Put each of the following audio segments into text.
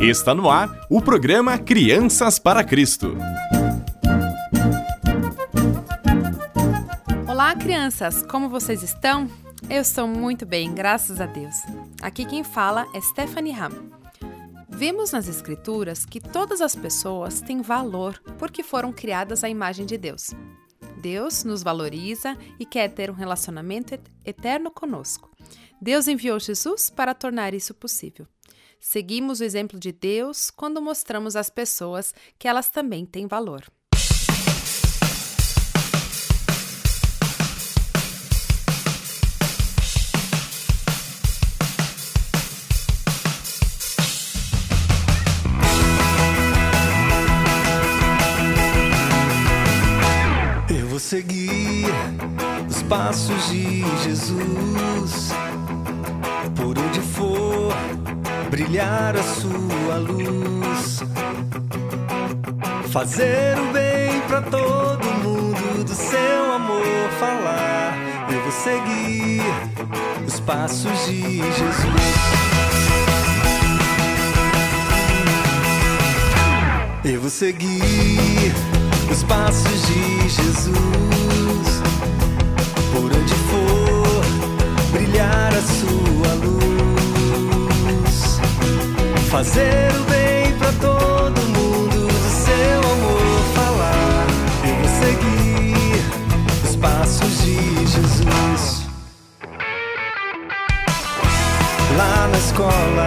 Está no ar o programa Crianças para Cristo. Olá, crianças! Como vocês estão? Eu estou muito bem, graças a Deus. Aqui quem fala é Stephanie Ham. Vemos nas Escrituras que todas as pessoas têm valor porque foram criadas à imagem de Deus. Deus nos valoriza e quer ter um relacionamento eterno conosco. Deus enviou Jesus para tornar isso possível. Seguimos o exemplo de Deus quando mostramos às pessoas que elas também têm valor. Eu vou seguir os passos de Jesus brilhar a sua luz. Fazer o bem para todo mundo, do seu amor falar. Eu vou seguir os passos de Jesus. Eu vou seguir os passos de Jesus. Por onde for brilhar a sua Fazer o bem para todo mundo, do seu amor falar. Eu vou seguir os passos de Jesus. Lá na escola,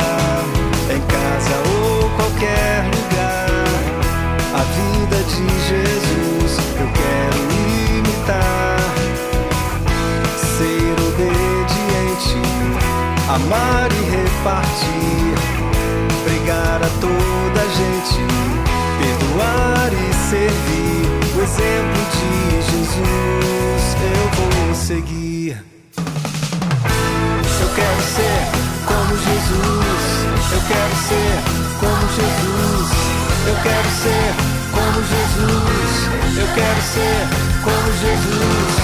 em casa ou qualquer lugar. A vida de Jesus eu quero imitar. Ser obediente, amar e repartir. A toda gente, perdoar e servir. O exemplo de Jesus eu vou seguir. Eu quero ser como Jesus. Eu quero ser como Jesus. Eu quero ser como Jesus. Eu quero ser como Jesus.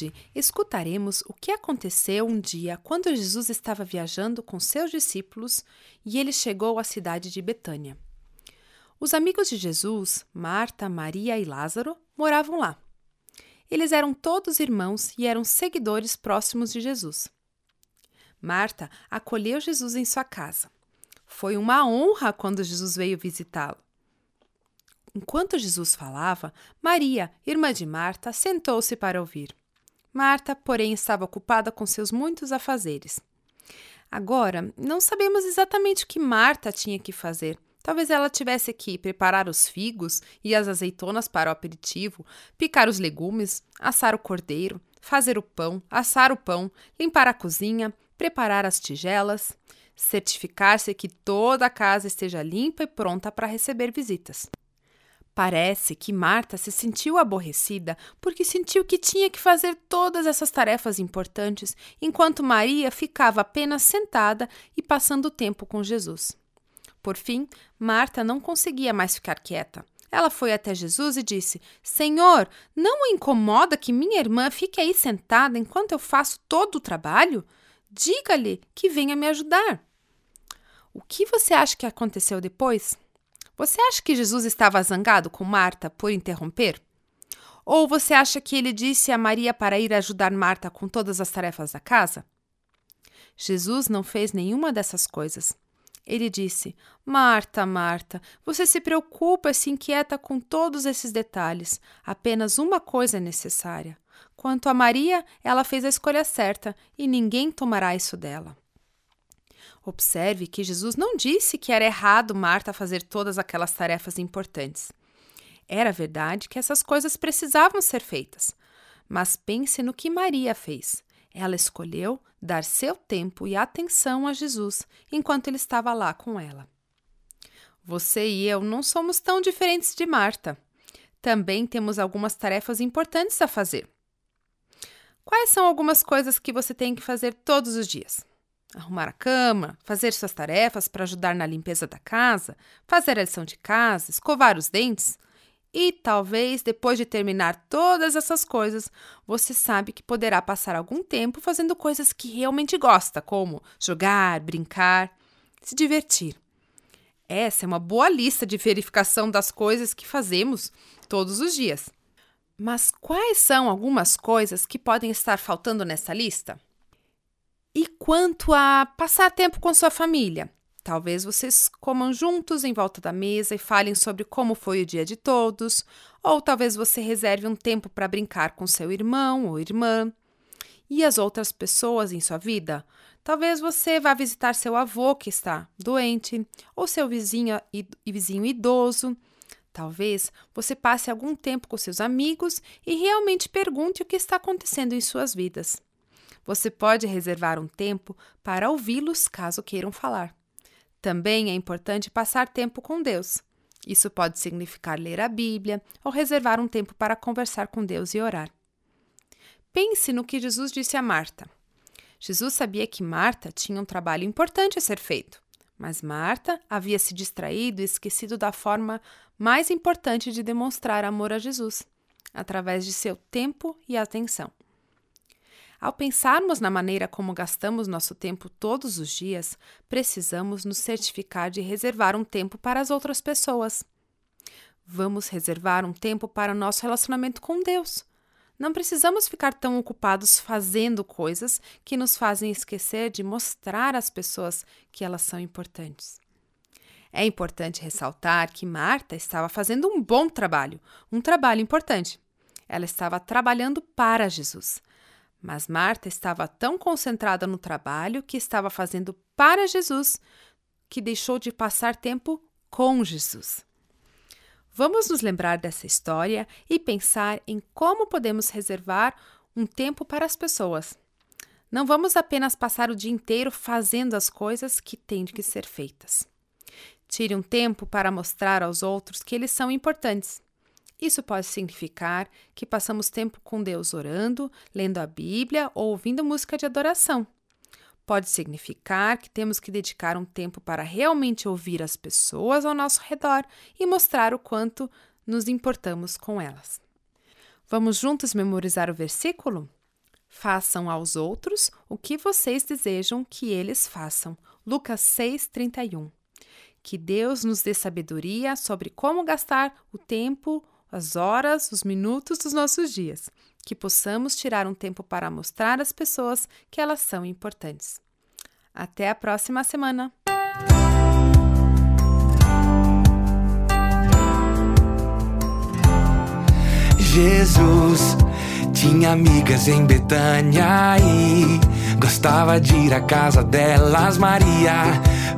Hoje escutaremos o que aconteceu um dia quando Jesus estava viajando com seus discípulos e ele chegou à cidade de Betânia. Os amigos de Jesus, Marta, Maria e Lázaro, moravam lá. Eles eram todos irmãos e eram seguidores próximos de Jesus. Marta acolheu Jesus em sua casa. Foi uma honra quando Jesus veio visitá-lo. Enquanto Jesus falava, Maria, irmã de Marta, sentou-se para ouvir. Marta, porém, estava ocupada com seus muitos afazeres. Agora, não sabemos exatamente o que Marta tinha que fazer. Talvez ela tivesse que preparar os figos e as azeitonas para o aperitivo, picar os legumes, assar o cordeiro, fazer o pão, assar o pão, limpar a cozinha, preparar as tigelas, certificar-se que toda a casa esteja limpa e pronta para receber visitas. Parece que Marta se sentiu aborrecida porque sentiu que tinha que fazer todas essas tarefas importantes, enquanto Maria ficava apenas sentada e passando tempo com Jesus. Por fim, Marta não conseguia mais ficar quieta. Ela foi até Jesus e disse: Senhor, não o incomoda que minha irmã fique aí sentada enquanto eu faço todo o trabalho? Diga-lhe que venha me ajudar. O que você acha que aconteceu depois? Você acha que Jesus estava zangado com Marta por interromper? Ou você acha que ele disse a Maria para ir ajudar Marta com todas as tarefas da casa? Jesus não fez nenhuma dessas coisas. Ele disse: Marta, Marta, você se preocupa e se inquieta com todos esses detalhes. Apenas uma coisa é necessária. Quanto a Maria, ela fez a escolha certa e ninguém tomará isso dela. Observe que Jesus não disse que era errado Marta fazer todas aquelas tarefas importantes. Era verdade que essas coisas precisavam ser feitas. Mas pense no que Maria fez. Ela escolheu dar seu tempo e atenção a Jesus enquanto ele estava lá com ela. Você e eu não somos tão diferentes de Marta. Também temos algumas tarefas importantes a fazer. Quais são algumas coisas que você tem que fazer todos os dias? Arrumar a cama, fazer suas tarefas para ajudar na limpeza da casa, fazer a lição de casa, escovar os dentes. E talvez depois de terminar todas essas coisas, você sabe que poderá passar algum tempo fazendo coisas que realmente gosta, como jogar, brincar, se divertir. Essa é uma boa lista de verificação das coisas que fazemos todos os dias. Mas quais são algumas coisas que podem estar faltando nessa lista? E quanto a passar tempo com sua família? Talvez vocês comam juntos em volta da mesa e falem sobre como foi o dia de todos, ou talvez você reserve um tempo para brincar com seu irmão ou irmã. E as outras pessoas em sua vida? Talvez você vá visitar seu avô que está doente, ou seu vizinho vizinho idoso. Talvez você passe algum tempo com seus amigos e realmente pergunte o que está acontecendo em suas vidas. Você pode reservar um tempo para ouvi-los caso queiram falar. Também é importante passar tempo com Deus. Isso pode significar ler a Bíblia ou reservar um tempo para conversar com Deus e orar. Pense no que Jesus disse a Marta. Jesus sabia que Marta tinha um trabalho importante a ser feito, mas Marta havia se distraído e esquecido da forma mais importante de demonstrar amor a Jesus, através de seu tempo e atenção. Ao pensarmos na maneira como gastamos nosso tempo todos os dias, precisamos nos certificar de reservar um tempo para as outras pessoas. Vamos reservar um tempo para o nosso relacionamento com Deus. Não precisamos ficar tão ocupados fazendo coisas que nos fazem esquecer de mostrar às pessoas que elas são importantes. É importante ressaltar que Marta estava fazendo um bom trabalho, um trabalho importante. Ela estava trabalhando para Jesus. Mas Marta estava tão concentrada no trabalho que estava fazendo para Jesus que deixou de passar tempo com Jesus. Vamos nos lembrar dessa história e pensar em como podemos reservar um tempo para as pessoas. Não vamos apenas passar o dia inteiro fazendo as coisas que têm que ser feitas. Tire um tempo para mostrar aos outros que eles são importantes. Isso pode significar que passamos tempo com Deus orando, lendo a Bíblia ou ouvindo música de adoração. Pode significar que temos que dedicar um tempo para realmente ouvir as pessoas ao nosso redor e mostrar o quanto nos importamos com elas. Vamos juntos memorizar o versículo? Façam aos outros o que vocês desejam que eles façam. Lucas 6:31. Que Deus nos dê sabedoria sobre como gastar o tempo, as horas, os minutos dos nossos dias, que possamos tirar um tempo para mostrar às pessoas que elas são importantes. Até a próxima semana! Jesus tinha amigas em Betânia e gostava de ir à casa delas. Maria,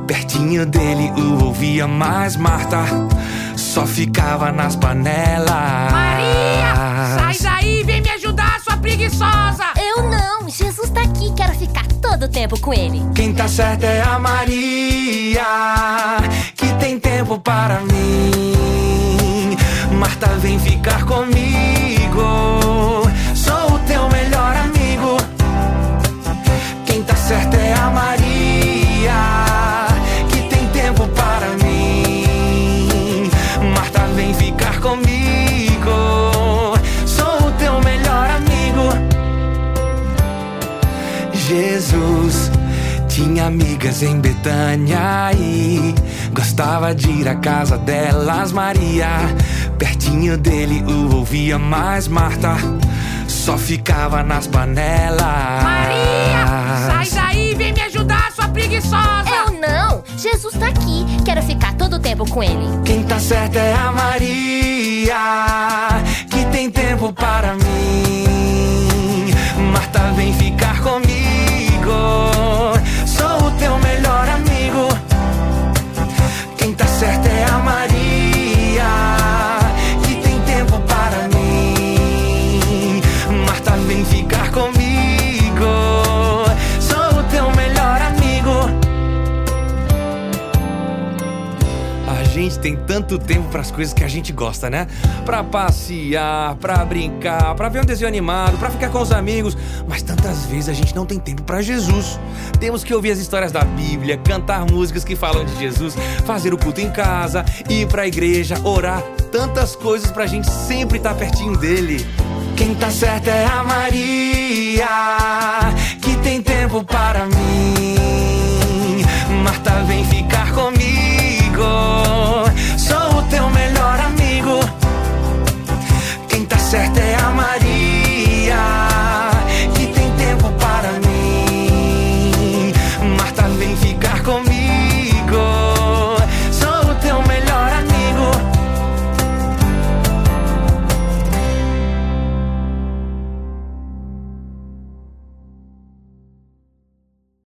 pertinho dele, o ouvia mais. Marta só ficava nas panelas. Maria, sai daí, vem me ajudar, sua preguiçosa. Eu não, Jesus tá aqui, quero ficar todo o tempo com ele. Quem tá certo é a Maria, que tem tempo para mim. Marta, vem ficar comigo. Jesus tinha amigas em Betânia e gostava de ir à casa delas. Maria, pertinho dele, o ouvia mais. Marta só ficava nas panelas. Maria, sai daí, vem me ajudar, sua preguiçosa. Eu não, Jesus tá aqui, quero ficar todo o tempo com ele. Quem tá certo é a Maria, que tem tempo para mim. Vem ficar comigo. Sou o teu melhor amigo. Tem tanto tempo para as coisas que a gente gosta, né? Pra passear, pra brincar, pra ver um desenho animado, pra ficar com os amigos, mas tantas vezes a gente não tem tempo pra Jesus. Temos que ouvir as histórias da Bíblia, cantar músicas que falam de Jesus, fazer o culto em casa, ir pra igreja, orar, tantas coisas pra gente sempre estar pertinho dele. Quem tá certo é a Maria, que tem tempo para mim. Marta, vem ficar comigo. celeste amarillo.